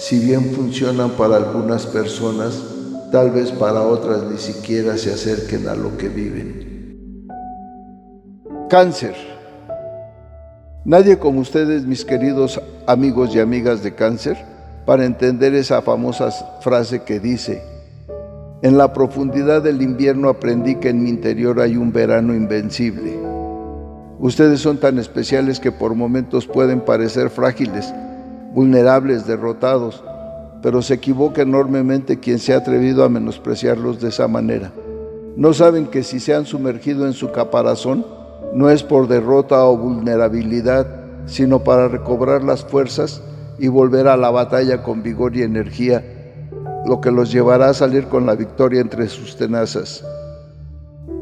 si bien funcionan para algunas personas, tal vez para otras ni siquiera se acerquen a lo que viven. Cáncer. Nadie como ustedes, mis queridos amigos y amigas de cáncer, para entender esa famosa frase que dice, en la profundidad del invierno aprendí que en mi interior hay un verano invencible. Ustedes son tan especiales que por momentos pueden parecer frágiles, vulnerables, derrotados, pero se equivoca enormemente quien se ha atrevido a menospreciarlos de esa manera. No saben que si se han sumergido en su caparazón, no es por derrota o vulnerabilidad, sino para recobrar las fuerzas y volver a la batalla con vigor y energía lo que los llevará a salir con la victoria entre sus tenazas.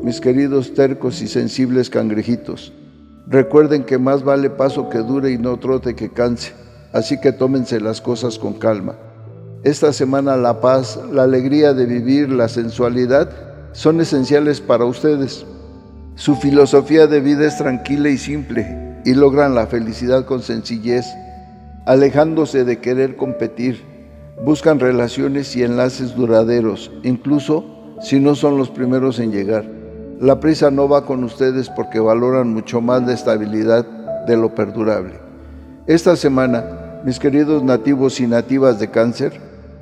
Mis queridos tercos y sensibles cangrejitos, recuerden que más vale paso que dure y no trote que canse, así que tómense las cosas con calma. Esta semana la paz, la alegría de vivir, la sensualidad son esenciales para ustedes. Su filosofía de vida es tranquila y simple y logran la felicidad con sencillez, alejándose de querer competir Buscan relaciones y enlaces duraderos, incluso si no son los primeros en llegar. La prisa no va con ustedes porque valoran mucho más la estabilidad de lo perdurable. Esta semana, mis queridos nativos y nativas de cáncer,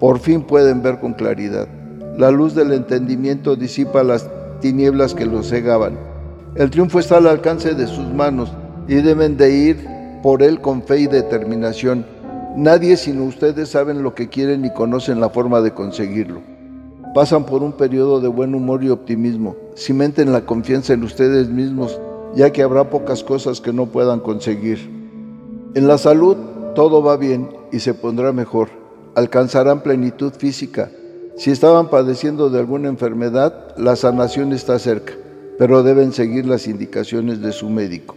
por fin pueden ver con claridad. La luz del entendimiento disipa las tinieblas que los cegaban. El triunfo está al alcance de sus manos y deben de ir por él con fe y determinación Nadie sino ustedes saben lo que quieren y conocen la forma de conseguirlo. Pasan por un periodo de buen humor y optimismo. Cimenten la confianza en ustedes mismos, ya que habrá pocas cosas que no puedan conseguir. En la salud todo va bien y se pondrá mejor. Alcanzarán plenitud física. Si estaban padeciendo de alguna enfermedad, la sanación está cerca, pero deben seguir las indicaciones de su médico.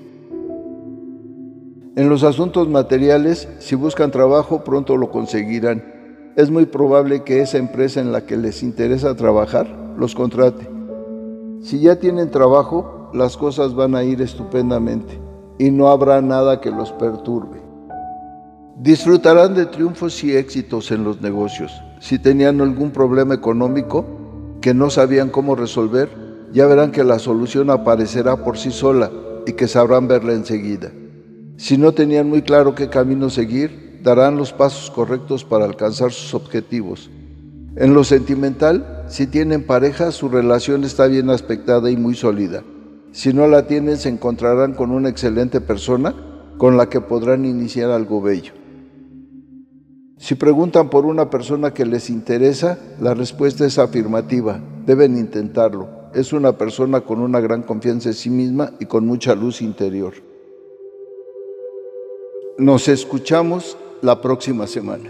En los asuntos materiales, si buscan trabajo, pronto lo conseguirán. Es muy probable que esa empresa en la que les interesa trabajar los contrate. Si ya tienen trabajo, las cosas van a ir estupendamente y no habrá nada que los perturbe. Disfrutarán de triunfos y éxitos en los negocios. Si tenían algún problema económico que no sabían cómo resolver, ya verán que la solución aparecerá por sí sola y que sabrán verla enseguida. Si no tenían muy claro qué camino seguir, darán los pasos correctos para alcanzar sus objetivos. En lo sentimental, si tienen pareja, su relación está bien aspectada y muy sólida. Si no la tienen, se encontrarán con una excelente persona con la que podrán iniciar algo bello. Si preguntan por una persona que les interesa, la respuesta es afirmativa. Deben intentarlo. Es una persona con una gran confianza en sí misma y con mucha luz interior. Nos escuchamos la próxima semana.